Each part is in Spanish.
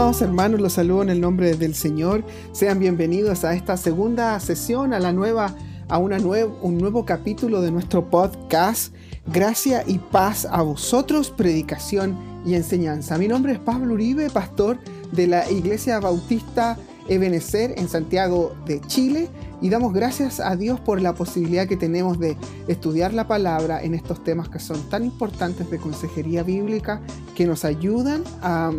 amados hermanos, los saludo en el nombre del Señor. Sean bienvenidos a esta segunda sesión, a la nueva, a una un nuevo capítulo de nuestro podcast. Gracia y paz a vosotros, predicación y enseñanza. Mi nombre es Pablo Uribe, pastor de la Iglesia Bautista Ebenecer en Santiago de Chile. Y damos gracias a Dios por la posibilidad que tenemos de estudiar la palabra en estos temas que son tan importantes de consejería bíblica, que nos ayudan a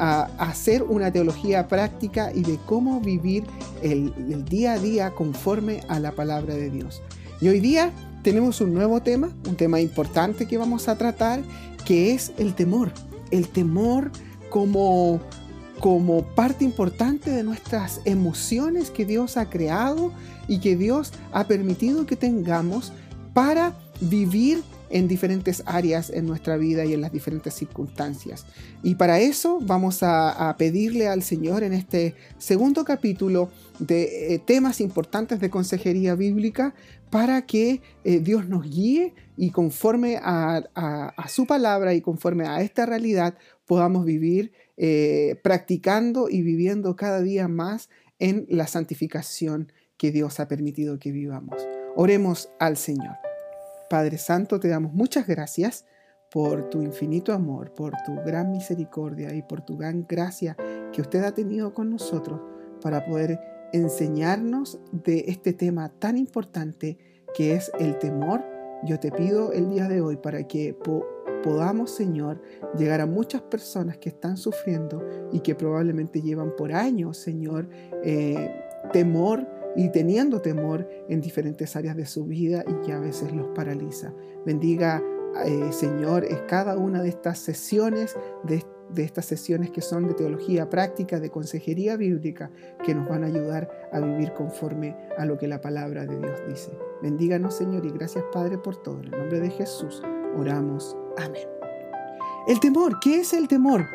a hacer una teología práctica y de cómo vivir el, día a día conforme a la palabra de Dios. Y hoy día tenemos un nuevo tema, un tema importante que vamos a tratar, que es el temor. El temor como, como parte importante de nuestras emociones que Dios ha creado y que Dios ha permitido que tengamos para vivir en diferentes áreas en nuestra vida y en las diferentes circunstancias. Y para eso vamos a, pedirle al Señor en este segundo capítulo de eh, temas importantes de consejería bíblica para que eh, Dios nos guíe y conforme a, su palabra y conforme a esta realidad podamos vivir eh, practicando y viviendo cada día más en la santificación que Dios ha permitido que vivamos. Oremos al Señor. Padre Santo, te damos muchas gracias por tu infinito amor, por tu gran misericordia y por tu gran gracia que usted ha tenido con nosotros para poder enseñarnos de este tema tan importante que es el temor. Yo te pido el día de hoy para que podamos, Señor, llegar a muchas personas que están sufriendo y que probablemente llevan por años, Señor, eh, temor y teniendo temor en diferentes áreas de su vida y que a veces los paraliza. Bendiga, eh, Señor, cada una de estas sesiones, de, de estas sesiones que son de teología práctica, de consejería bíblica, que nos van a ayudar a vivir conforme a lo que la palabra de Dios dice. Bendíganos, Señor, y gracias, Padre, por todo. En el nombre de Jesús oramos. Amén. El temor, ¿qué es el temor?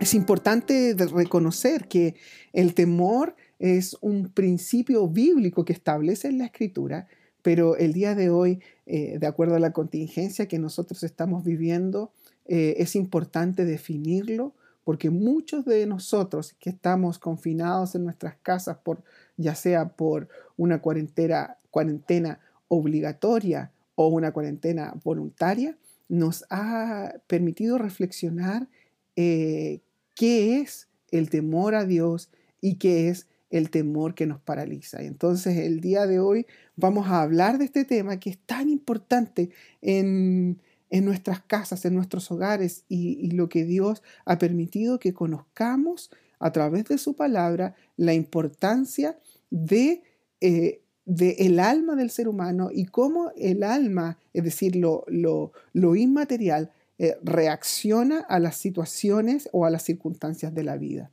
Es importante reconocer que el temor es un principio bíblico que establece en la escritura, pero el día de hoy, eh, de acuerdo a la contingencia que nosotros estamos viviendo, eh, es importante definirlo porque muchos de nosotros que estamos confinados en nuestras casas, por, ya sea por una cuarentena, cuarentena obligatoria o una cuarentena voluntaria, nos ha permitido reflexionar eh, qué es el temor a Dios y qué es el temor que nos paraliza. entonces el día de hoy vamos a hablar de este tema que es tan importante en, nuestras casas, en nuestros hogares y, lo que Dios ha permitido que conozcamos a través de su palabra la importancia de, eh, el alma del ser humano y cómo el alma, es decir, lo, lo, inmaterial, eh, reacciona a las situaciones o a las circunstancias de la vida.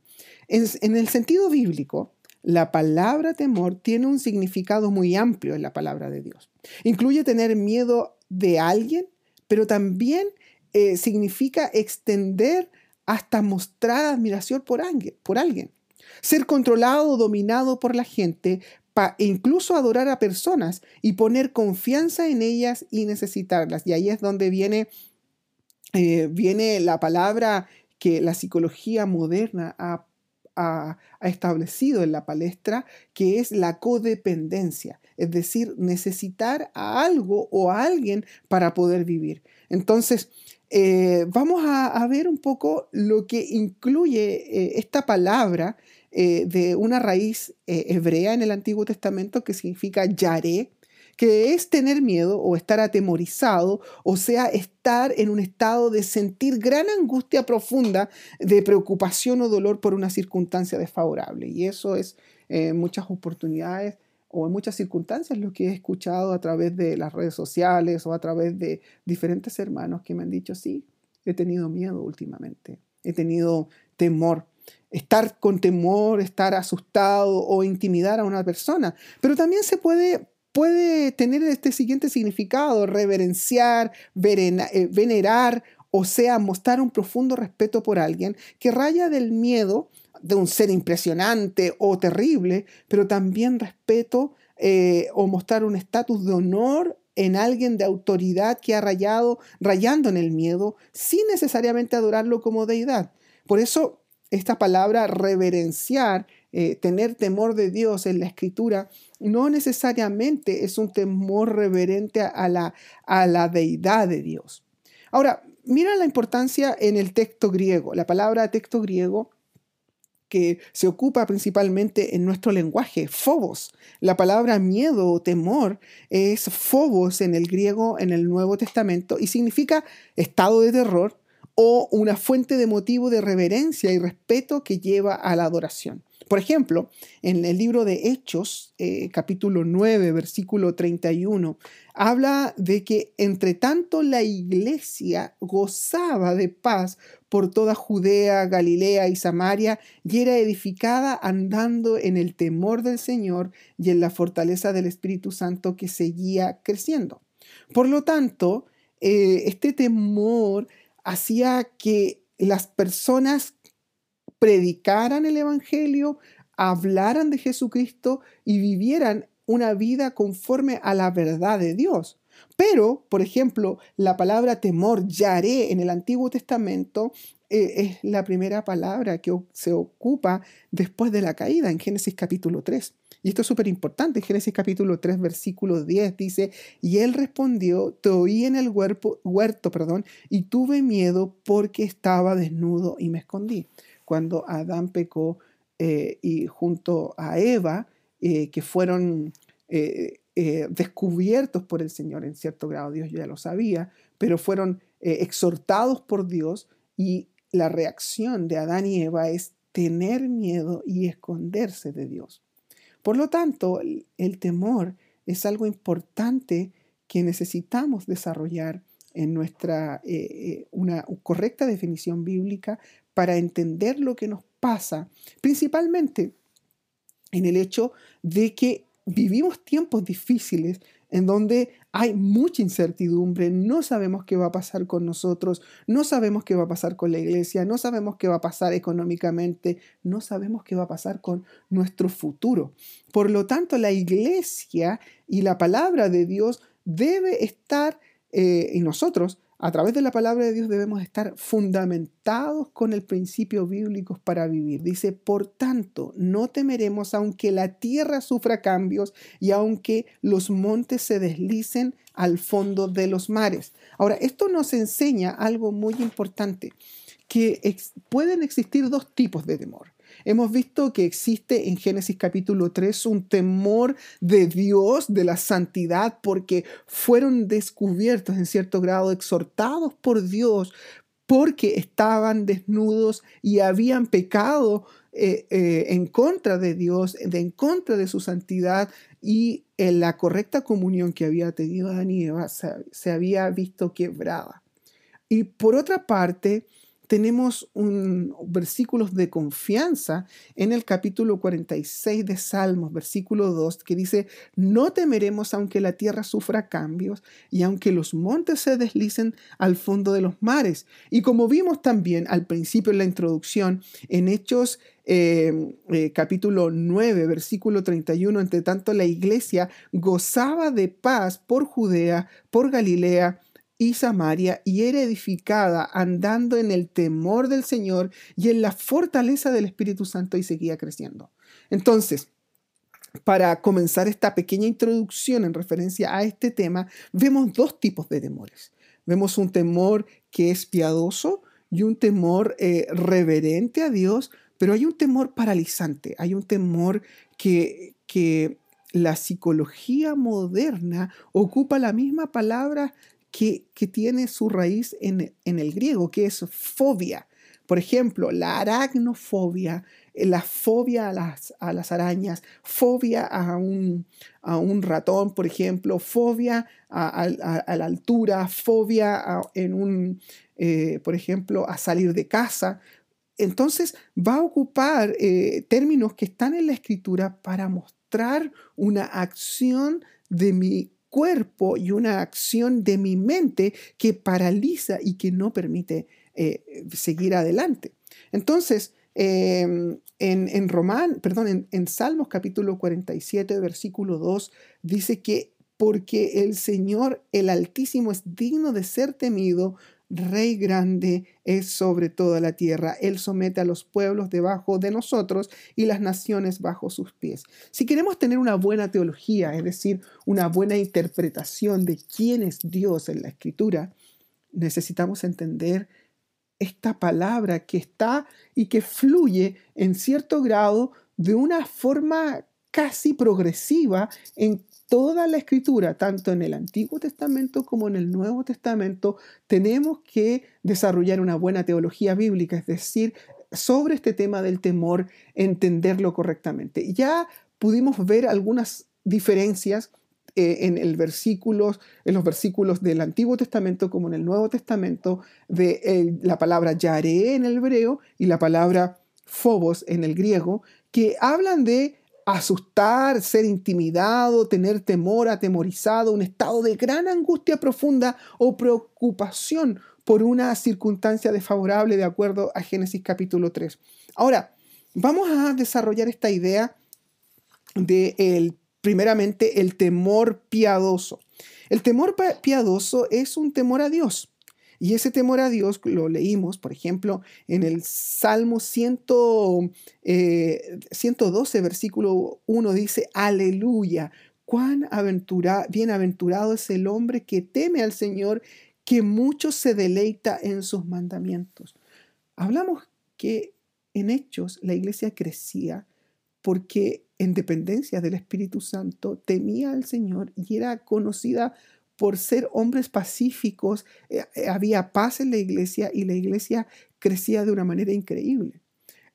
en el sentido bíblico, la palabra temor tiene un significado muy amplio en la palabra de Dios. Incluye tener miedo de alguien, pero también eh, significa extender hasta mostrar admiración por alguien. Ser controlado o dominado por la gente, e incluso adorar a personas y poner confianza en ellas y necesitarlas. Y ahí es donde viene, eh, viene la palabra que la psicología moderna ha ha, establecido en la palestra, que es la codependencia, es decir, necesitar a algo o a alguien para poder vivir. Entonces, eh, vamos a, ver un poco lo que incluye eh, esta palabra eh, de una raíz hebrea en el Antiguo Testamento que significa yaré, que es tener miedo o estar atemorizado, o sea, estar en un estado de sentir gran angustia profunda, de preocupación o dolor por una circunstancia desfavorable. Y eso es en muchas oportunidades o en muchas circunstancias lo que he escuchado a través de las redes sociales o a través de diferentes hermanos que me han dicho, sí, he tenido miedo últimamente, he tenido temor estar con temor, estar asustado o intimidar a una persona. Pero también se puede puede tener este siguiente significado, reverenciar, eh, venerar, o sea, mostrar un profundo respeto por alguien que raya del miedo de un ser impresionante o terrible, pero también respeto eh, o mostrar un estatus de honor en alguien de autoridad que ha rayado, rayando en el miedo, sin necesariamente adorarlo como deidad. Por eso esta palabra reverenciar, eh, tener temor de Dios en la escritura, no necesariamente es un temor reverente a la, a la deidad de Dios. Ahora, mira la importancia en el texto griego. La palabra texto griego que se ocupa principalmente en nuestro lenguaje, phobos. La palabra miedo o temor es phobos en el griego en el Nuevo Testamento y significa estado de terror o una fuente de motivo de reverencia y respeto que lleva a la adoración. Por ejemplo, en el libro de Hechos, eh, capítulo 9, versículo 31, habla de que entre tanto la iglesia gozaba de paz por toda Judea, Galilea y Samaria y era edificada andando en el temor del Señor y en la fortaleza del Espíritu Santo que seguía creciendo. Por lo tanto, eh, este temor hacía que las personas predicaran el Evangelio, hablaran de Jesucristo y vivieran una vida conforme a la verdad de Dios. Pero, por ejemplo, la palabra temor, yaré, en el Antiguo Testamento eh, es la primera palabra que se ocupa después de la caída en Génesis capítulo 3. Y esto es súper importante. Génesis capítulo 3, versículo 10 dice, y él respondió, te oí en el huerto, perdón, y tuve miedo porque estaba desnudo y me escondí cuando Adán pecó eh, y junto a Eva, eh, que fueron eh, descubiertos por el Señor en cierto grado, Dios ya lo sabía, pero fueron exhortados por Dios y la reacción de Adán y Eva es tener miedo y esconderse de Dios. Por lo tanto, el temor es algo importante que necesitamos desarrollar en nuestra una correcta definición bíblica para entender lo que nos pasa, principalmente en el hecho de que vivimos tiempos difíciles en donde hay mucha incertidumbre, no sabemos qué va a pasar con nosotros, no sabemos qué va a pasar con la iglesia, no sabemos qué va a pasar económicamente, no sabemos qué va a pasar con nuestro futuro. Por lo tanto, la iglesia y la palabra de Dios debe estar, eh, en nosotros, a través de la palabra de Dios debemos estar fundamentados con el principio bíblico para vivir. Dice, por tanto, no temeremos aunque la tierra sufra cambios y aunque los montes se deslicen al fondo de los mares. Ahora, esto nos enseña algo muy importante, que pueden existir dos tipos de temor. Hemos visto que existe en Génesis capítulo 3 un temor de Dios, de la santidad, porque fueron descubiertos en cierto grado, exhortados por Dios, porque estaban desnudos y habían pecado eh, eh, en contra de Dios, en contra de su santidad y en la correcta comunión que había tenido Adán y Eva se había visto quebrada. Y por otra parte, tenemos un, versículos de confianza en el capítulo 46 de Salmos, versículo 2, que dice, no temeremos aunque la tierra sufra cambios y aunque los montes se deslicen al fondo de los mares. Y como vimos también al principio en la introducción, en Hechos eh, eh, capítulo 9, versículo 31, entre tanto la iglesia gozaba de paz por Judea, por Galilea, y Samaria y era edificada andando en el temor del Señor y en la fortaleza del Espíritu Santo y seguía creciendo. Entonces, para comenzar esta pequeña introducción en referencia a este tema, vemos dos tipos de temores. Vemos un temor que es piadoso y un temor eh, reverente a Dios, pero hay un temor paralizante, hay un temor que, que la psicología moderna ocupa la misma palabra que, tiene su raíz en, el griego, que es fobia. Por ejemplo, la aracnofobia, eh, la fobia a las, a las arañas, fobia a un, a un, ratón, por ejemplo, fobia a, la altura, fobia en un, eh, por ejemplo, a salir de casa. Entonces va a ocupar eh, términos que están en la escritura para mostrar una acción de mi cuerpo y una acción de mi mente que paraliza y que no permite eh, seguir adelante. Entonces, em, en, en, Román, perdón, en, en Salmos capítulo 47, versículo 2, dice que porque el Señor, el Altísimo, es digno de ser temido, Rey grande es sobre toda la tierra. Él somete a los pueblos debajo de nosotros y las naciones bajo sus pies. Si queremos tener una buena teología, es decir, una buena interpretación de quién es Dios en la escritura, necesitamos entender esta palabra que está y que fluye en cierto grado de una forma casi progresiva en toda la escritura, tanto en el Antiguo Testamento como en el Nuevo Testamento, tenemos que desarrollar una buena teología bíblica, es decir, sobre este tema del temor, entenderlo correctamente. Ya pudimos ver algunas diferencias eh, en, los versículos del Antiguo Testamento como en el Nuevo Testamento de la palabra yare en el hebreo y la palabra phobos en el griego, que hablan de asustar, ser intimidado, tener temor, atemorizado, un estado de gran angustia profunda o preocupación por una circunstancia desfavorable de acuerdo a Génesis capítulo 3. Ahora, vamos a desarrollar esta idea de el, primeramente el temor piadoso. El temor piadoso es un temor a Dios. Y ese temor a Dios lo leímos, por ejemplo, en el Salmo 100, 112, eh, versículo 1, dice, aleluya, cuán aventura, bienaventurado es el hombre que teme al Señor, que mucho se deleita en sus mandamientos. Hablamos que en hechos la iglesia crecía porque en dependencia del Espíritu Santo temía al Señor y era conocida ser hombres pacíficos, eh, eh, había paz en la iglesia y la iglesia crecía de una manera increíble.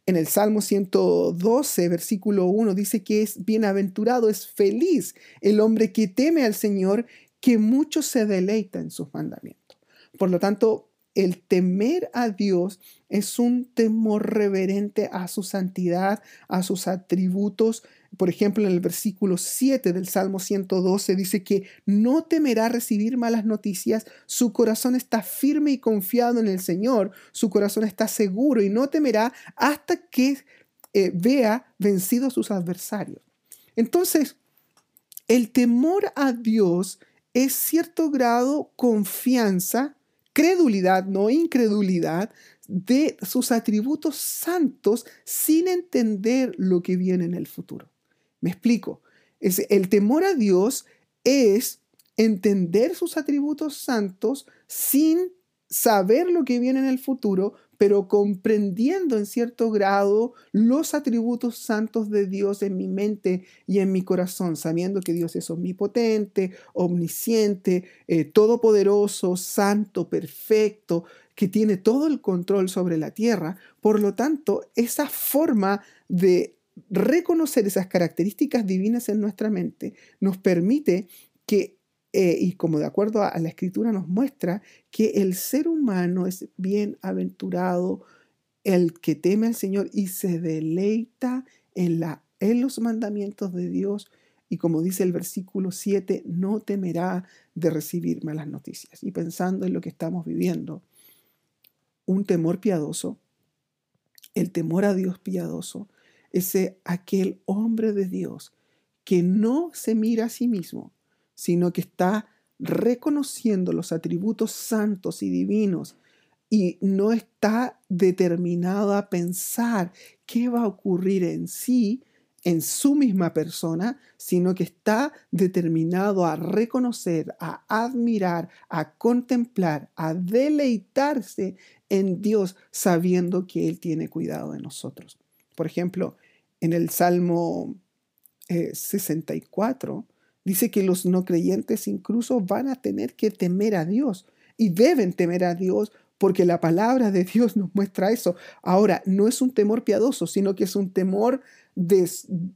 En el Salmo 112, versículo 1, dice que es bienaventurado, es feliz el hombre que teme al Señor, que mucho se deleita en sus mandamientos. Por lo tanto, el temer a Dios es un temor reverente a su santidad, a sus atributos, por ejemplo, en el versículo 7 del Salmo 112 dice que no temerá recibir malas noticias, su corazón está firme y confiado en el Señor, su corazón está seguro y no temerá hasta que eh, vea vencidos sus adversarios. Entonces, el temor a Dios es cierto grado confianza, credulidad, no incredulidad, de sus atributos santos sin entender lo que viene en el futuro. Me explico. El temor a Dios es entender sus atributos santos sin saber lo que viene en el futuro, pero comprendiendo en cierto grado los atributos santos de Dios en mi mente y en mi corazón, sabiendo que Dios es omnipotente, omnisciente, eh, todopoderoso, santo, perfecto, que tiene todo el control sobre la tierra. Por lo tanto, esa forma de reconocer esas características divinas en nuestra mente nos permite que, eh, y como de acuerdo a, la escritura nos muestra, que el ser humano es bienaventurado, el que teme al Señor y se deleita en, la, en los mandamientos de Dios. Y como dice el versículo 7, no temerá de recibir malas noticias. Y pensando en lo que estamos viviendo, un temor piadoso, el temor a Dios piadoso, ese aquel hombre de Dios que no se mira a sí mismo, sino que está reconociendo los atributos santos y divinos y no está determinado a pensar qué va a ocurrir en sí, en su misma persona, sino que está determinado a reconocer, a admirar, a contemplar, a deleitarse en Dios, sabiendo que Él tiene cuidado de nosotros. Por ejemplo, en el Salmo 64, eh, dice que los no creyentes incluso van a tener que temer a Dios y deben temer a Dios porque la palabra de Dios nos muestra eso. Ahora, no es un temor piadoso, sino que es un temor de,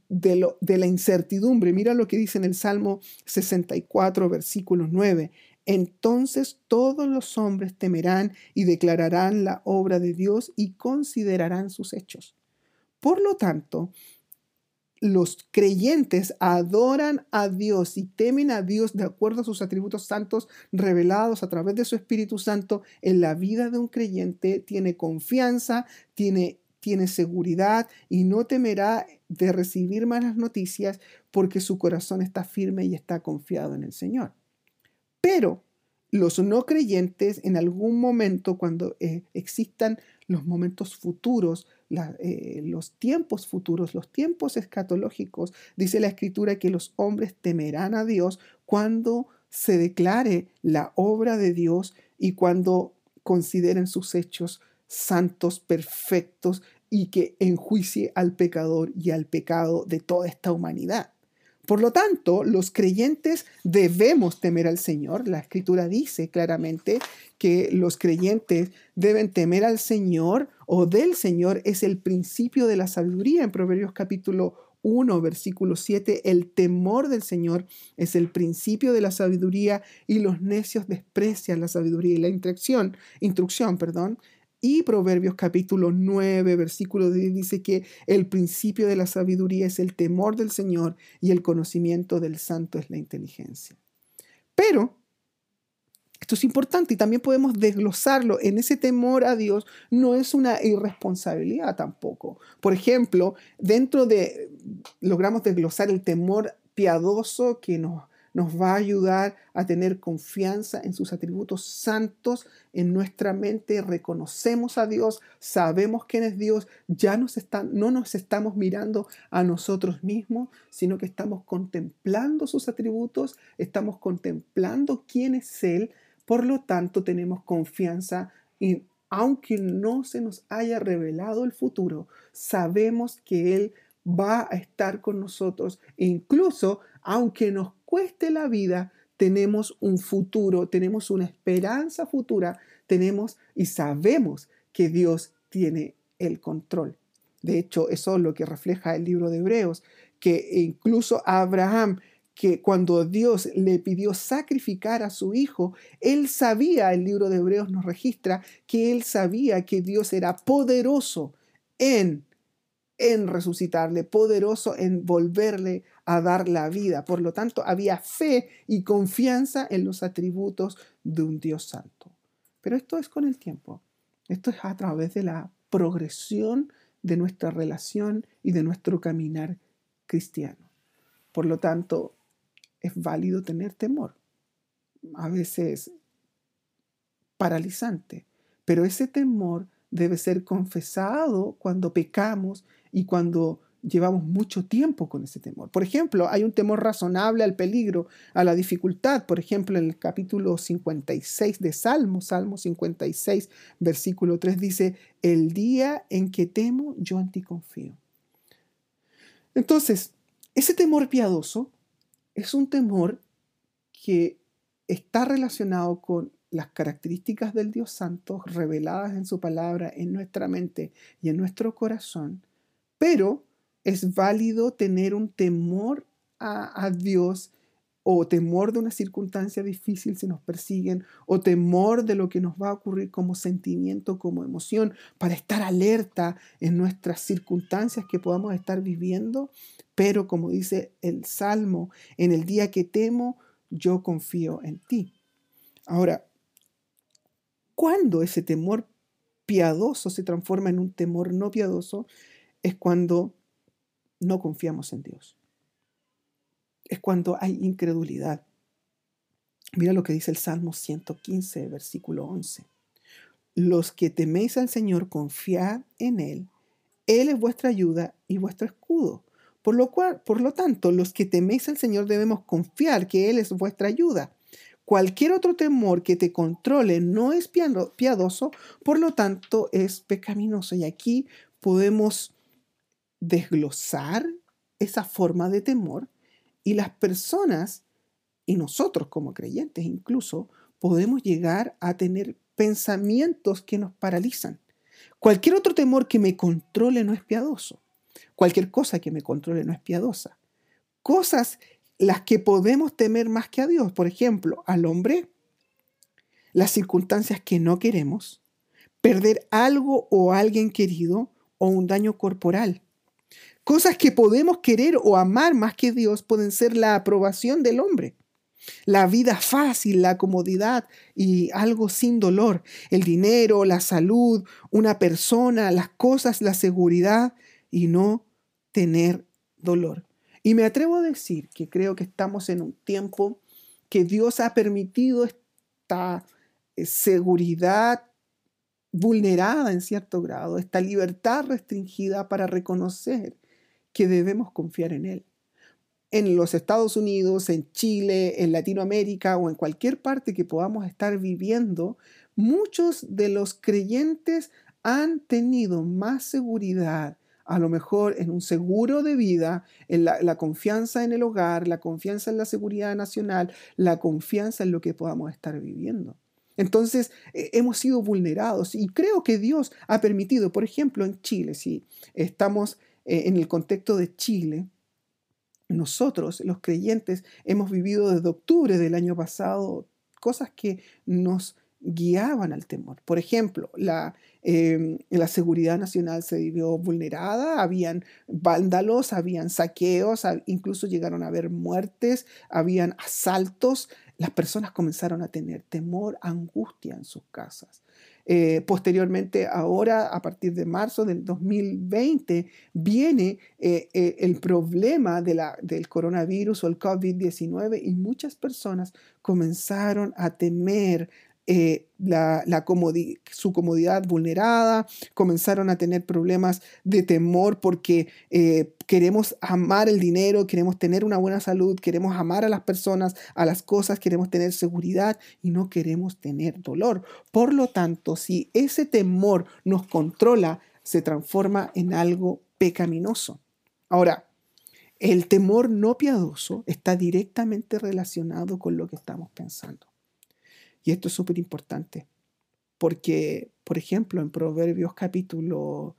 de la incertidumbre. Mira lo que dice en el Salmo 64, versículo 9. Entonces todos los hombres temerán y declararán la obra de Dios y considerarán sus hechos. Por lo tanto, los creyentes adoran a Dios y temen a Dios de acuerdo a sus atributos santos revelados a través de su Espíritu Santo en la vida de un creyente, tiene confianza, tiene, tiene seguridad y no temerá de recibir malas noticias porque su corazón está firme y está confiado en el Señor. Pero los no creyentes en algún momento, cuando eh, existan los momentos futuros, eh, los tiempos futuros, los tiempos escatológicos, dice la escritura que los hombres temerán a Dios cuando se declare la obra de Dios y cuando consideren sus hechos santos, perfectos y que enjuicie al pecador y al pecado de toda esta humanidad. Por lo tanto, los creyentes debemos temer al Señor. La escritura dice claramente que los creyentes deben temer al Señor o del Señor es el principio de la sabiduría. En Proverbios capítulo 1, versículo 7, el temor del Señor es el principio de la sabiduría y los necios desprecian la sabiduría y la instrucción, instrucción, perdón. Y Proverbios capítulo 9, versículo 10 dice que el principio de la sabiduría es el temor del Señor y el conocimiento del santo es la inteligencia. Pero, esto es importante y también podemos desglosarlo. En ese temor a Dios no es una irresponsabilidad tampoco. Por ejemplo, dentro de, logramos desglosar el temor piadoso que nos nos va a ayudar a tener confianza en sus atributos santos en nuestra mente, reconocemos a Dios, sabemos quién es Dios, ya no nos estamos mirando a nosotros mismos, sino que estamos contemplando sus atributos, estamos contemplando quién es Él, por lo tanto tenemos confianza y aunque no se nos haya revelado el futuro, sabemos que Él va a estar con nosotros. E incluso aunque nos cueste la vida, tenemos un futuro, tenemos una esperanza futura, tenemos y sabemos que Dios tiene el control. De hecho, eso es lo que refleja el libro de Hebreos, que incluso Abraham, que cuando Dios le pidió sacrificar a su hijo, él sabía, el libro de Hebreos nos registra, que él sabía que Dios era poderoso en en resucitarle, poderoso en volverle a dar la vida. Por lo tanto, había fe y confianza en los atributos de un Dios santo. Pero esto es con el tiempo. Esto es a través de la progresión de nuestra relación y de nuestro caminar cristiano. Por lo tanto, es válido tener temor. A veces paralizante, pero ese temor debe ser confesado cuando pecamos y cuando llevamos mucho tiempo con ese temor. Por ejemplo, hay un temor razonable al peligro, a la dificultad. Por ejemplo, en el capítulo 56 de Salmo, Salmo 56, versículo 3 dice, el día en que temo, yo en ti confío. Entonces, ese temor piadoso es un temor que está relacionado con las características del Dios Santo reveladas en su palabra, en nuestra mente y en nuestro corazón, pero es válido tener un temor a, Dios o temor de una circunstancia difícil si nos persiguen, o temor de lo que nos va a ocurrir como sentimiento, como emoción, para estar alerta en nuestras circunstancias que podamos estar viviendo. Pero como dice el Salmo, en el día que temo, yo confío en ti. Ahora, cuando ese temor piadoso se transforma en un temor no piadoso, es cuando no confiamos en Dios. Es cuando hay incredulidad. Mira lo que dice el Salmo 115, versículo 11. Los que teméis al Señor, confiad en Él. Él es vuestra ayuda y vuestro escudo. Por lo, cual, por lo tanto, los que teméis al Señor debemos confiar que Él es vuestra ayuda. Cualquier otro temor que te controle no es piadoso, por lo tanto es pecaminoso. Y aquí podemos desglosar esa forma de temor y las personas, y nosotros como creyentes incluso, podemos llegar a tener pensamientos que nos paralizan. Cualquier otro temor que me controle no es piadoso. Cualquier cosa que me controle no es piadosa. Cosas las que podemos temer más que a Dios. Por ejemplo, al hombre, las circunstancias que no queremos, perder algo o alguien querido o un daño corporal. Cosas que podemos querer o amar más que Dios pueden ser la aprobación del hombre. La vida fácil, la comodidad y algo sin dolor. El dinero, la salud, una persona, las cosas, la seguridad y no tener dolor. Y me atrevo a decir que creo que estamos en un tiempo que Dios ha permitido esta eh, seguridad vulnerada en cierto grado, esta libertad restringida para reconocer que debemos confiar en Él. En los Estados Unidos, en Chile, en Latinoamérica o en cualquier parte que podamos estar viviendo, muchos de los creyentes han tenido más seguridad, a lo mejor en un seguro de vida, en la, confianza en el hogar, la confianza en la seguridad nacional, la confianza en lo que podamos estar viviendo. Entonces eh, hemos sido vulnerados y creo que Dios ha permitido, por ejemplo, en Chile, si estamos eh, en el contexto de Chile, nosotros, los creyentes, hemos vivido desde octubre del año pasado cosas que nos guiaban al temor. Por ejemplo, la, em, seguridad nacional se vio vulnerada, habían vándalos, habían saqueos, incluso llegaron a haber muertes, habían asaltos, las personas comenzaron a tener temor, angustia en sus casas. Eh, posteriormente, ahora, a partir de marzo del 2020, viene eh, eh, el problema de la, del coronavirus o el COVID-19 y muchas personas comenzaron a temer eh, la, su comodidad vulnerada, comenzaron a tener problemas de temor porque eh, queremos amar el dinero, queremos tener una buena salud, queremos amar a las personas, a las cosas, queremos tener seguridad y no queremos tener dolor. Por lo tanto, si ese temor nos controla, se transforma en algo pecaminoso. Ahora, el temor no piadoso está directamente relacionado con lo que estamos pensando. Y esto es súper importante, porque, por ejemplo, en Proverbios capítulo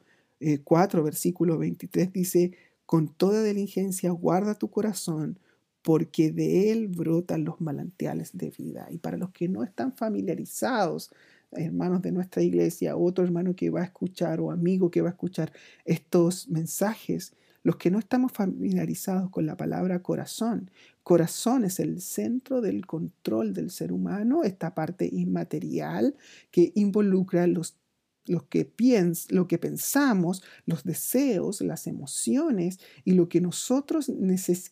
4, eh, versículo 23 dice, con toda diligencia guarda tu corazón, porque de él brotan los manantiales de vida. Y para los que no están familiarizados, hermanos de nuestra iglesia, otro hermano que va a escuchar o amigo que va a escuchar estos mensajes, los que no estamos familiarizados con la palabra corazón, corazón es el centro del control del ser humano, esta parte inmaterial que involucra los lo que, piens, lo que pensamos, los deseos, las emociones y lo que nosotros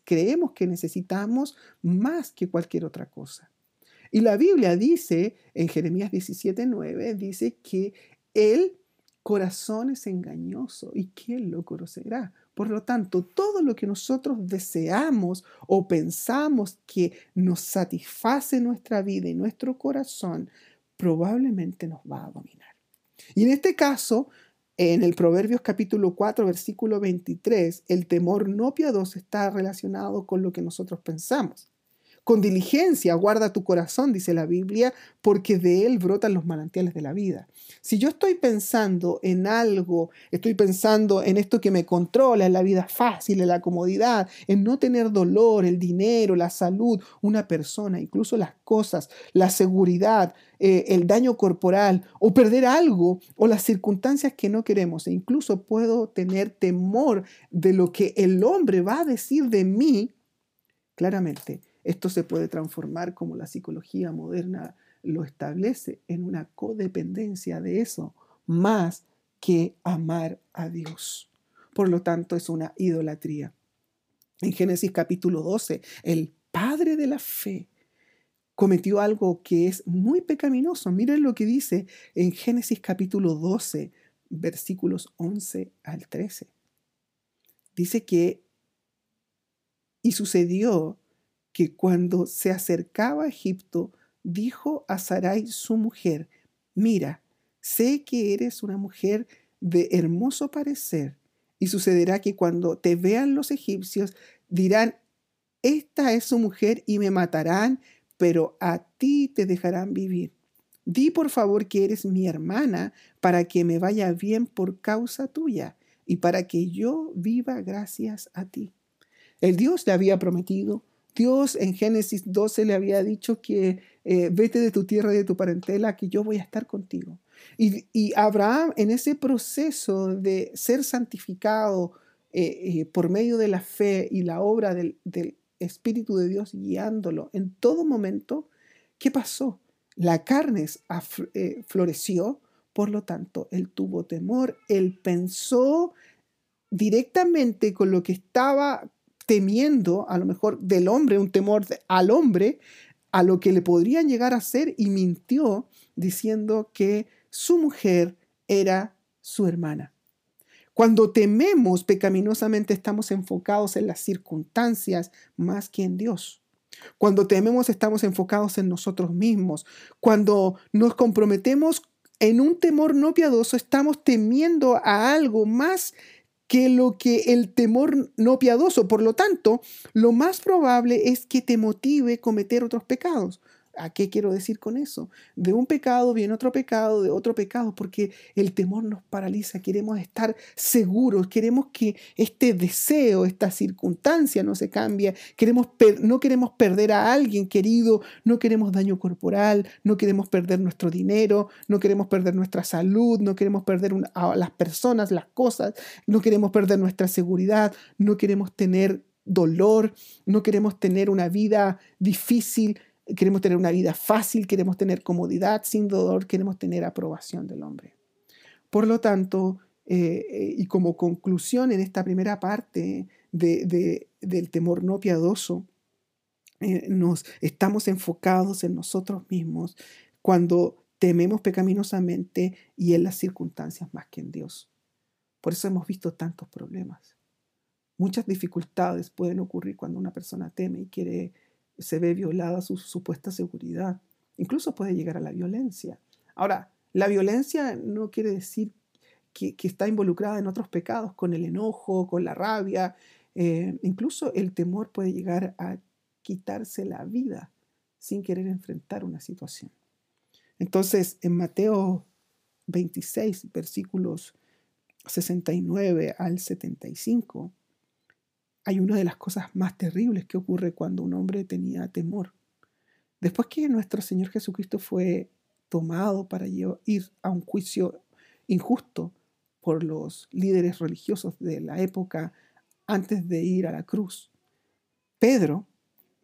creemos que necesitamos más que cualquier otra cosa. Y la Biblia dice, en Jeremías 17:9, dice que el corazón es engañoso y ¿quién lo conocerá? Por lo tanto, todo lo que nosotros deseamos o pensamos que nos satisface nuestra vida y nuestro corazón, probablemente nos va a dominar. Y en este caso, en el Proverbios capítulo 4, versículo 23, el temor no piadoso está relacionado con lo que nosotros pensamos. Con diligencia guarda tu corazón, dice la Biblia, porque de él brotan los manantiales de la vida. Si yo estoy pensando en algo, estoy pensando en esto que me controla, en la vida fácil, en la comodidad, en no tener dolor, el dinero, la salud, una persona, incluso las cosas, la seguridad, eh, el daño corporal o perder algo o las circunstancias que no queremos. E incluso puedo tener temor de lo que el hombre va a decir de mí, claramente esto se puede transformar como la psicología moderna lo establece en una codependencia de eso, más que amar a Dios. Por lo tanto, es una idolatría. En Génesis capítulo 12, el padre de la fe cometió algo que es muy pecaminoso. Miren lo que dice en Génesis capítulo 12, versículos 11 al 13. Dice que, y sucedió que cuando se acercaba a Egipto, dijo a Sarai su mujer, mira, sé que eres una mujer de hermoso parecer, y sucederá que cuando te vean los egipcios, dirán, esta es su mujer y me matarán, pero a ti te dejarán vivir. Di por favor que eres mi hermana para que me vaya bien por causa tuya y para que yo viva gracias a ti. El Dios le había prometido Dios en Génesis 12 le había dicho que eh, vete de tu tierra y de tu parentela, que yo voy a estar contigo. Y, Abraham en ese proceso de ser santificado eh, eh, por medio de la fe y la obra del, del Espíritu de Dios guiándolo en todo momento, ¿qué pasó? La carne floreció, por lo tanto, él tuvo temor, él pensó directamente con lo que estaba temiendo a lo mejor del hombre, un temor al hombre, a lo que le podrían llegar a hacer y mintió diciendo que su mujer era su hermana. Cuando tememos pecaminosamente estamos enfocados en las circunstancias más que en Dios. Cuando tememos estamos enfocados en nosotros mismos. Cuando nos comprometemos en un temor no piadoso estamos temiendo a algo más que lo que el temor no piadoso. Por lo tanto, lo más probable es que te motive cometer otros pecados. ¿A qué quiero decir con eso? De un pecado viene otro pecado, de otro pecado, porque el temor nos paraliza. Queremos estar seguros, queremos que este deseo, esta circunstancia no se cambie. Queremos no queremos perder a alguien querido, no queremos daño corporal, no queremos perder nuestro dinero, no queremos perder nuestra salud, no queremos perder a las personas, las cosas, no queremos perder nuestra seguridad, no queremos tener dolor, no queremos tener una vida difícil, Queremos tener una vida fácil, queremos tener comodidad sin dolor, queremos tener aprobación del hombre. Por lo tanto, eh, eh, y como conclusión en esta primera parte del temor no piadoso, eh, nos estamos enfocados en nosotros mismos cuando tememos pecaminosamente y en las circunstancias más que en Dios. Por eso hemos visto tantos problemas. Muchas dificultades pueden ocurrir cuando una persona teme y quiere se ve violada su supuesta seguridad. Incluso puede llegar a la violencia. Ahora, la violencia no quiere decir que, está involucrada en otros pecados, con el enojo, con la rabia. Eh, incluso el temor puede llegar a quitarse la vida sin querer enfrentar una situación. Entonces, en Mateo 26, versículos 69 al 75, hay una de las cosas más terribles que ocurre cuando un hombre tenía temor. Después que nuestro Señor Jesucristo fue tomado para ir a un juicio injusto por los líderes religiosos de la época antes de ir a la cruz, Pedro,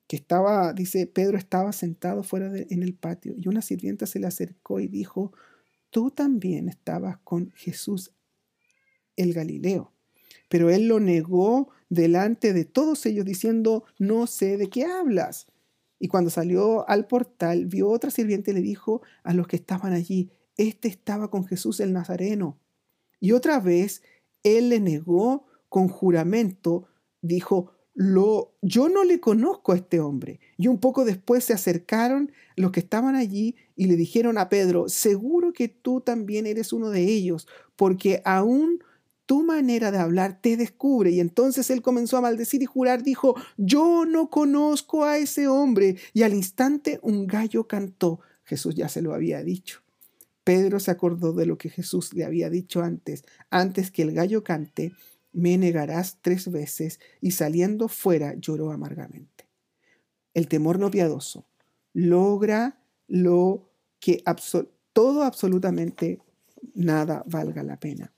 que estaba, dice, Pedro estaba sentado fuera en el patio y una sirvienta se le acercó y dijo, tú también estabas con Jesús el Galileo. Pero él lo negó delante de todos ellos diciendo, no sé de qué hablas. Y cuando salió al portal, vio otra sirviente y le dijo a los que estaban allí, este estaba con Jesús el Nazareno. Y otra vez él le negó con juramento, dijo, lo, yo no le conozco a este hombre. Y un poco después se acercaron los que estaban allí y le dijeron a Pedro, seguro que tú también eres uno de ellos, porque aún tu manera de hablar te descubre. Y entonces él comenzó a maldecir y jurar, dijo, yo no conozco a ese hombre. Y al instante un gallo cantó. Jesús ya se lo había dicho. Pedro se acordó de lo que Jesús le había dicho antes. Antes que el gallo cante, me negarás tres veces. Y saliendo fuera lloró amargamente. El temor no piadoso logra lo que todo absolutamente nada valga la pena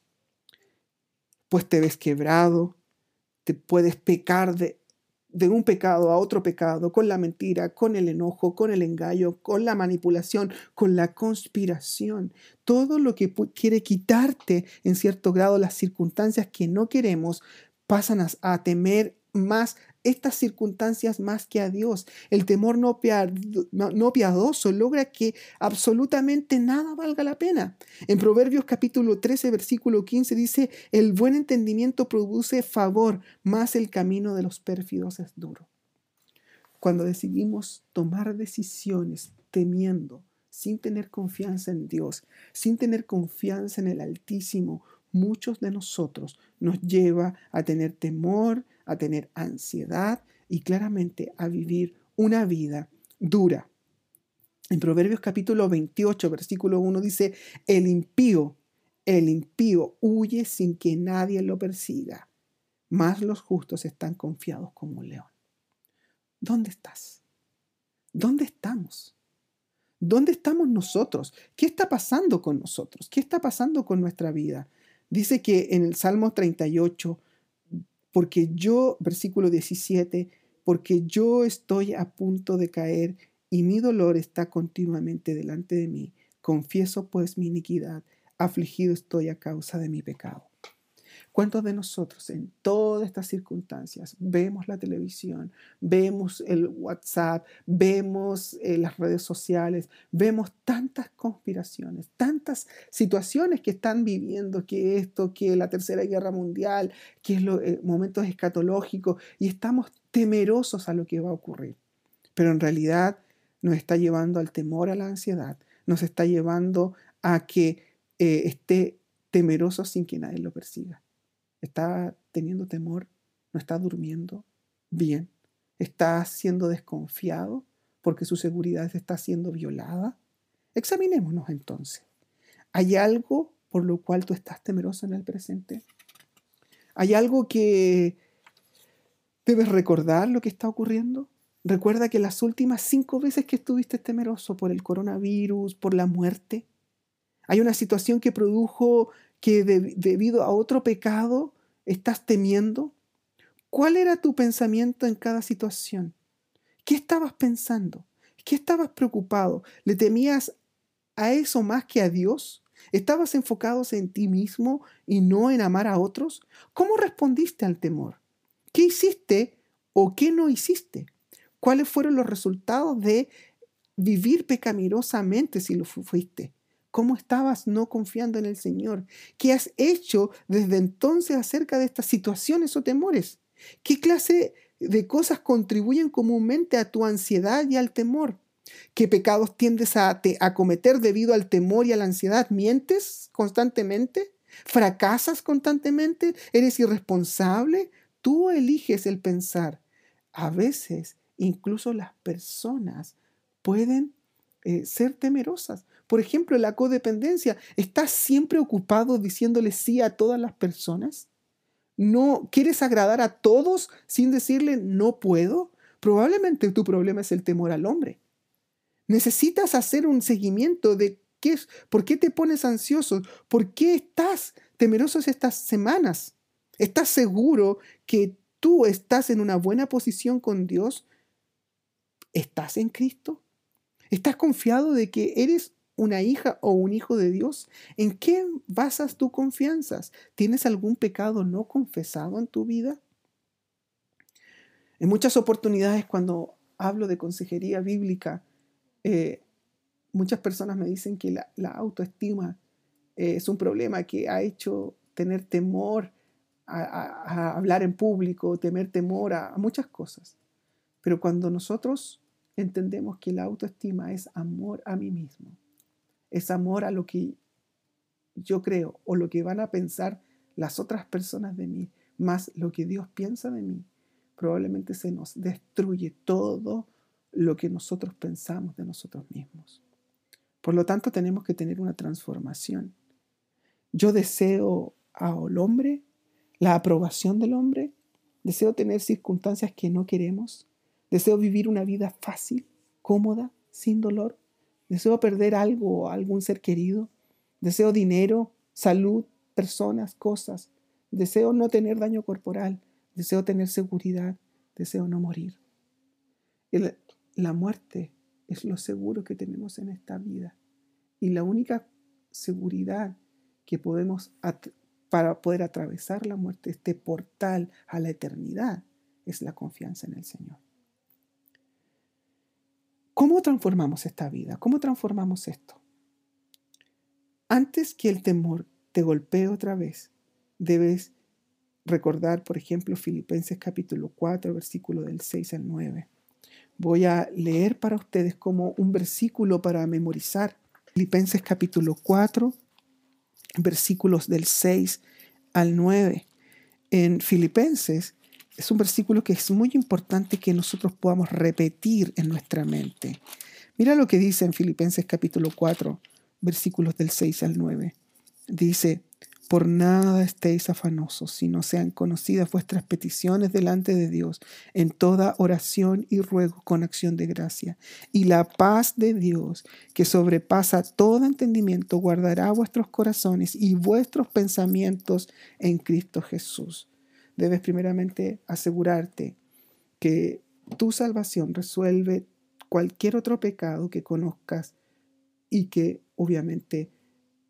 pues te ves quebrado, te puedes pecar de, de un pecado a otro pecado, con la mentira, con el enojo, con el engaño, con la manipulación, con la conspiración. Todo lo que quiere quitarte en cierto grado las circunstancias que no queremos, pasan a, a temer más estas circunstancias más que a Dios. El temor no, piadoso logra que absolutamente nada valga la pena. En Proverbios capítulo 13, versículo 15 dice, el buen entendimiento produce favor, más el camino de los pérfidos es duro. Cuando decidimos tomar decisiones temiendo, sin tener confianza en Dios, sin tener confianza en el Altísimo, muchos de nosotros nos lleva a tener temor, a tener ansiedad y claramente a vivir una vida dura. En Proverbios capítulo 28, versículo 1 dice, el impío, el impío huye sin que nadie lo persiga, mas los justos están confiados como un león. ¿Dónde estás? ¿Dónde estamos? ¿Dónde estamos nosotros? ¿Qué está pasando con nosotros? ¿Qué está pasando con nuestra vida? Dice que en el Salmo 38, porque yo, versículo 17, porque yo estoy a punto de caer y mi dolor está continuamente delante de mí. Confieso pues mi iniquidad, afligido estoy a causa de mi pecado. ¿Cuántos de nosotros en todas estas circunstancias vemos la televisión, vemos el WhatsApp, vemos eh, las redes sociales, vemos tantas conspiraciones, tantas situaciones que están viviendo, que esto, que la Tercera Guerra Mundial, que es lo, eh, momentos escatológicos, y estamos temerosos a lo que va a ocurrir. Pero en realidad nos está llevando al temor, a la ansiedad, nos está llevando a que eh, esté temeroso sin que nadie lo persiga. Está teniendo temor, no está durmiendo bien, está siendo desconfiado porque su seguridad está siendo violada. Examinémonos entonces. ¿Hay algo por lo cual tú estás temeroso en el presente? ¿Hay algo que debes recordar lo que está ocurriendo? Recuerda que las últimas cinco veces que estuviste temeroso por el coronavirus, por la muerte, hay una situación que produjo que debido a otro pecado estás temiendo? ¿Cuál era tu pensamiento en cada situación? ¿Qué estabas pensando? ¿Qué estabas preocupado? ¿Le temías a eso más que a Dios? ¿Estabas enfocados en ti mismo y no en amar a otros? ¿Cómo respondiste al temor? ¿Qué hiciste o qué no hiciste? ¿Cuáles fueron los resultados de vivir pecaminosamente si lo fuiste? ¿Cómo estabas no confiando en el Señor? ¿Qué has hecho desde entonces acerca de estas situaciones o temores? ¿Qué clase de cosas contribuyen comúnmente a tu ansiedad y al temor? ¿Qué pecados tiendes a, a cometer debido al temor y a la ansiedad? ¿Mientes constantemente? ¿Fracasas constantemente? ¿Eres irresponsable? Tú eliges el pensar. A veces incluso las personas pueden eh, ser temerosas. Por ejemplo, la codependencia. ¿Estás siempre ocupado diciéndole sí a todas las personas? ¿No quieres agradar a todos sin decirle no puedo? Probablemente tu problema es el temor al hombre. Necesitas hacer un seguimiento de qué es, por qué te pones ansioso, por qué estás temeroso estas semanas. ¿Estás seguro que tú estás en una buena posición con Dios? ¿Estás en Cristo? ¿Estás confiado de que eres una hija o un hijo de Dios? ¿En qué basas tu confianzas? ¿Tienes algún pecado no confesado en tu vida? En muchas oportunidades cuando hablo de consejería bíblica, eh, muchas personas me dicen que la, autoestima eh, es un problema que ha hecho tener temor a, hablar en público, temer temor a muchas cosas. Pero cuando nosotros entendemos que la autoestima es amor a mí mismo, es amor a lo que yo creo o lo que van a pensar las otras personas de mí, más lo que Dios piensa de mí, probablemente se nos destruye todo lo que nosotros pensamos de nosotros mismos. Por lo tanto, tenemos que tener una transformación. Yo deseo al hombre, la aprobación del hombre, deseo tener circunstancias que no queremos, Deseo vivir una vida fácil, cómoda, sin dolor. Deseo perder algo o algún ser querido. Deseo dinero, salud, personas, cosas. Deseo no tener daño corporal. Deseo tener seguridad. Deseo no morir. la muerte es lo seguro que tenemos en esta vida. Y la única seguridad que podemos para poder atravesar la muerte, este portal a la eternidad, es la confianza en el Señor. ¿Cómo transformamos esta vida? ¿Cómo transformamos esto? Antes que el temor te golpee otra vez, debes recordar, por ejemplo, Filipenses capítulo 4, versículo del 6 al 9. Voy a leer para ustedes como un versículo para memorizar. Filipenses capítulo 4, versículos del 6 al 9. En Filipenses es un versículo que es muy importante que nosotros podamos repetir en nuestra mente. Mira lo que dice en Filipenses capítulo 4, versículos del 6 al 9. Dice, por nada estéis afanosos, sino sean conocidas vuestras peticiones delante de Dios en toda oración y ruego con acción de gracia. Y la paz de Dios, que sobrepasa todo entendimiento, guardará vuestros corazones y vuestros pensamientos en Cristo Jesús debes primeramente asegurarte que tu salvación resuelve cualquier otro pecado que conozcas y que obviamente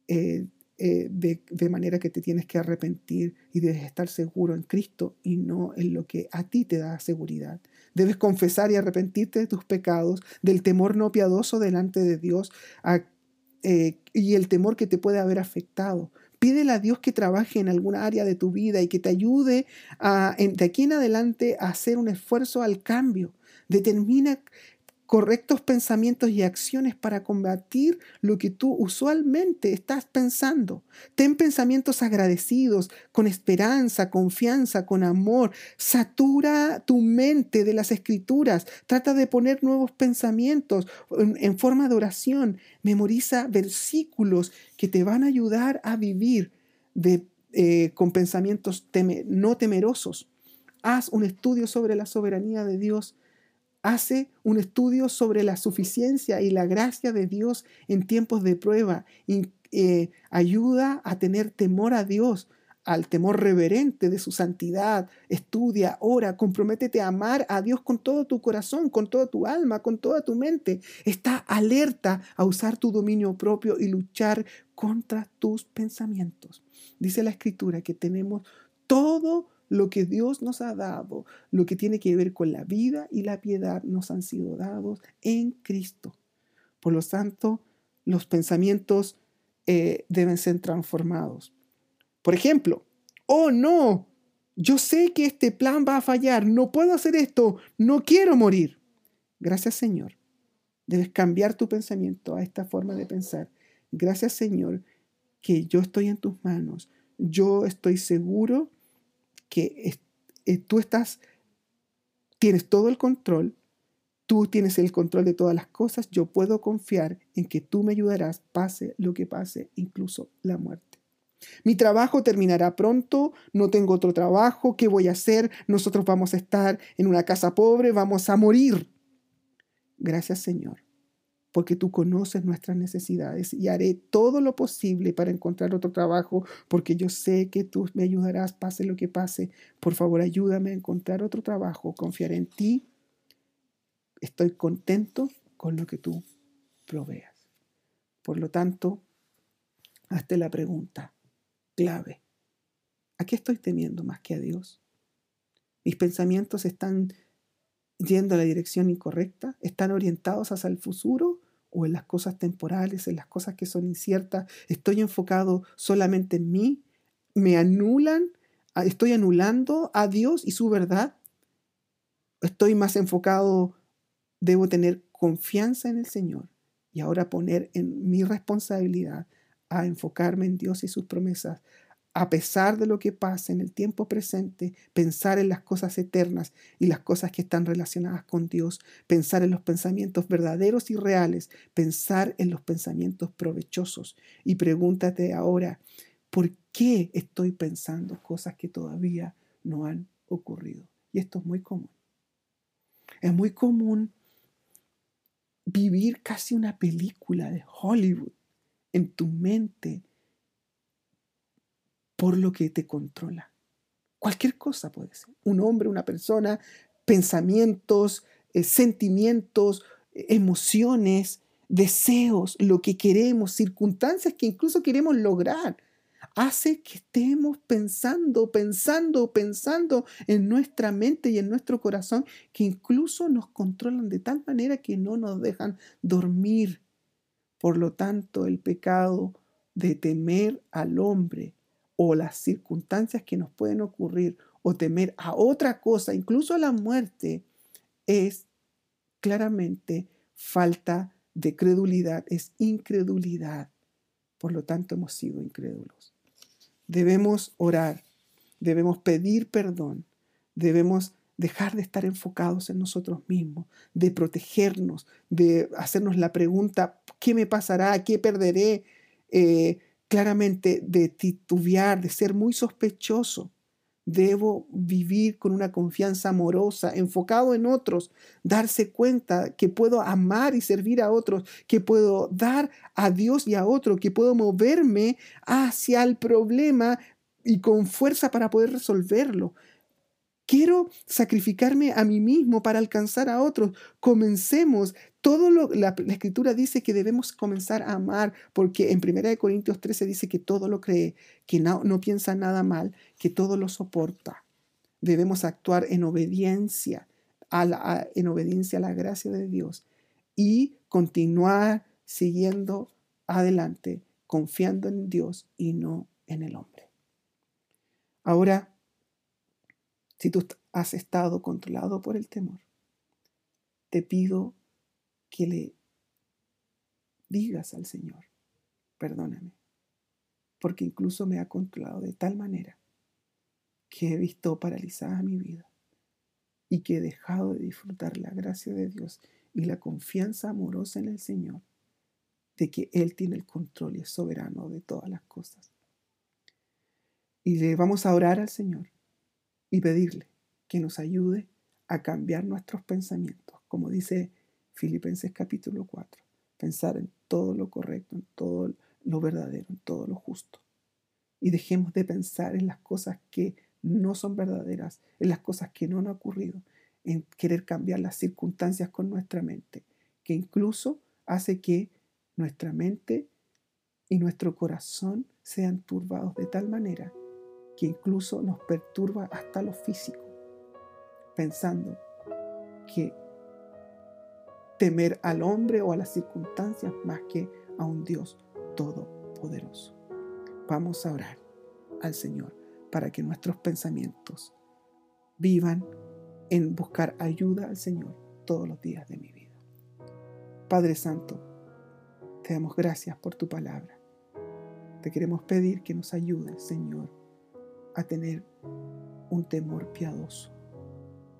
eh, eh, de, de, manera que te tienes que arrepentir y debes estar seguro en Cristo y no en lo que a ti te da seguridad. Debes confesar y arrepentirte de tus pecados, del temor no piadoso delante de Dios eh, y el temor que te puede haber afectado. Pídele a Dios que trabaje en alguna área de tu vida y que te ayude a, de aquí en adelante a hacer un esfuerzo al cambio. Determina correctos pensamientos y acciones para combatir lo que tú usualmente estás pensando. Ten pensamientos agradecidos, con esperanza, confianza, con amor. Satura tu mente de las escrituras. Trata de poner nuevos pensamientos en, forma de oración. Memoriza versículos que te van a ayudar a vivir eh, con pensamientos no temerosos. Haz un estudio sobre la soberanía de Dios Hace un estudio sobre la suficiencia y la gracia de Dios en tiempos de prueba. Y, eh, ayuda a tener temor a Dios, al temor reverente de su santidad. Estudia, ora, comprométete a amar a Dios con todo tu corazón, con toda tu alma, con toda tu mente. Está alerta a usar tu dominio propio y luchar contra tus pensamientos. Dice la escritura que tenemos todo lo que Dios nos ha dado, lo que tiene que ver con la vida y la piedad, nos han sido dados en Cristo. Por lo tanto, los pensamientos eh, deben ser transformados. Por ejemplo, oh no, yo sé que este plan va a fallar, no puedo hacer esto, no quiero morir. Gracias Señor. Debes cambiar tu pensamiento a esta forma de pensar. Gracias Señor que yo estoy en tus manos. Yo estoy seguro que eh, tú estás, tienes todo el control, tú tienes el control de todas las cosas, yo puedo confiar en que tú me ayudarás, pase lo que pase, incluso la muerte. Mi trabajo terminará pronto, no tengo otro trabajo, ¿qué voy a hacer? Nosotros vamos a estar en una casa pobre, vamos a morir. Gracias Señor porque tú conoces nuestras necesidades y haré todo lo posible para encontrar otro trabajo, porque yo sé que tú me ayudarás, pase lo que pase. Por favor, ayúdame a encontrar otro trabajo, confiaré en ti. Estoy contento con lo que tú proveas. Por lo tanto, hazte la pregunta clave. ¿A qué estoy temiendo más que a Dios? Mis pensamientos están yendo a la dirección incorrecta, están orientados hacia el futuro o en las cosas temporales, en las cosas que son inciertas, estoy enfocado solamente en mí, me anulan, estoy anulando a Dios y su verdad, estoy más enfocado, debo tener confianza en el Señor y ahora poner en mi responsabilidad a enfocarme en Dios y sus promesas, a pesar de lo que pase en el tiempo presente, pensar en las cosas eternas y las cosas que están relacionadas con Dios, pensar en los pensamientos verdaderos y reales, pensar en los pensamientos provechosos. Y pregúntate ahora, ¿por qué estoy pensando cosas que todavía no han ocurrido? Y esto es muy común. Es muy común vivir casi una película de Hollywood en tu mente por lo que te controla. Cualquier cosa puede ser. Un hombre, una persona, pensamientos, eh, sentimientos, emociones, deseos, lo que queremos, circunstancias que incluso queremos lograr. Hace que estemos pensando, pensando, pensando en nuestra mente y en nuestro corazón, que incluso nos controlan de tal manera que no nos dejan dormir. Por lo tanto, el pecado de temer al hombre o las circunstancias que nos pueden ocurrir o temer a otra cosa, incluso a la muerte, es claramente falta de credulidad, es incredulidad. Por lo tanto, hemos sido incrédulos. Debemos orar, debemos pedir perdón, debemos dejar de estar enfocados en nosotros mismos, de protegernos, de hacernos la pregunta, ¿qué me pasará? ¿Qué perderé? Eh, claramente de titubear, de ser muy sospechoso. Debo vivir con una confianza amorosa, enfocado en otros, darse cuenta que puedo amar y servir a otros, que puedo dar a Dios y a otro, que puedo moverme hacia el problema y con fuerza para poder resolverlo. Quiero sacrificarme a mí mismo para alcanzar a otros. Comencemos. Todo lo, la, escritura dice que debemos comenzar a amar, porque en 1 Corintios 13 dice que todo lo cree, que no, no piensa nada mal, que todo lo soporta. Debemos actuar en obediencia, la, en obediencia a la gracia de Dios y continuar siguiendo adelante, confiando en Dios y no en el hombre. Ahora, si tú has estado controlado por el temor, te pido que le digas al Señor, perdóname, porque incluso me ha controlado de tal manera que he visto paralizada mi vida y que he dejado de disfrutar la gracia de Dios y la confianza amorosa en el Señor de que Él tiene el control y es soberano de todas las cosas. Y le vamos a orar al Señor y pedirle que nos ayude a cambiar nuestros pensamientos, como dice Filipenses capítulo 4, pensar en todo lo correcto, en todo lo verdadero, en todo lo justo. Y dejemos de pensar en las cosas que no son verdaderas, en las cosas que no han ocurrido, en querer cambiar las circunstancias con nuestra mente, que incluso hace que nuestra mente y nuestro corazón sean turbados de tal manera que incluso nos perturba hasta lo físico, pensando que temer al hombre o a las circunstancias más que a un Dios todopoderoso. Vamos a orar al Señor para que nuestros pensamientos vivan en buscar ayuda al Señor todos los días de mi vida. Padre Santo, te damos gracias por tu palabra. Te queremos pedir que nos ayudes, Señor, a tener un temor piadoso,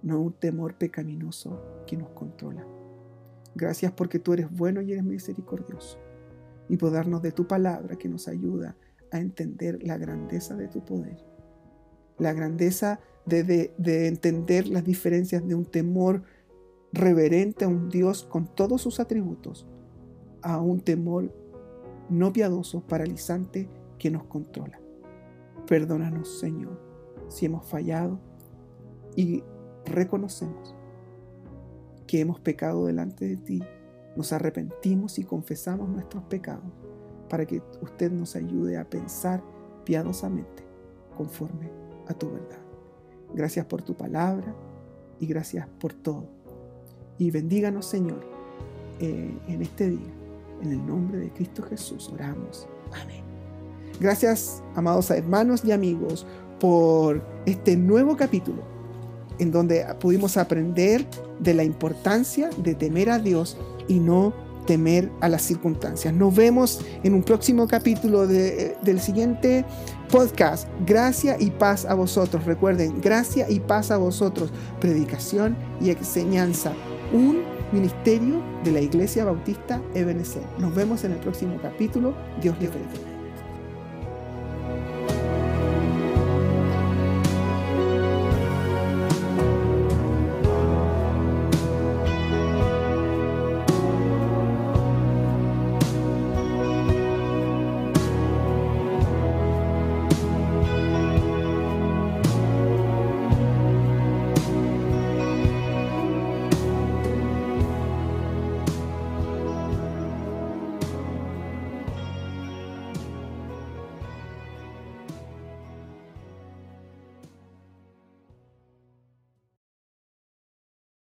no un temor pecaminoso que nos controla. Gracias porque tú eres bueno y eres misericordioso y por darnos de tu palabra que nos ayuda a entender la grandeza de tu poder, la grandeza de, de, entender las diferencias de un temor reverente a un Dios con todos sus atributos, a un temor no piadoso, paralizante que nos controla. Perdónanos, Señor, si hemos fallado y reconocemos que hemos pecado delante de ti. Nos arrepentimos y confesamos nuestros pecados para que usted nos ayude a pensar piadosamente conforme a tu verdad. Gracias por tu palabra y gracias por todo. Y bendíganos, Señor, eh, en este día. En el nombre de Cristo Jesús oramos. Amén. Gracias, amados hermanos y amigos, por este nuevo capítulo en donde pudimos aprender de la importancia de temer a Dios y no temer a las circunstancias. Nos vemos en un próximo capítulo del siguiente podcast. Gracia y paz a vosotros. Recuerden, gracia y paz a vosotros. Predicación y enseñanza. Un ministerio de la Iglesia Bautista Ebenezer. Nos vemos en el próximo capítulo. Dios les bendiga.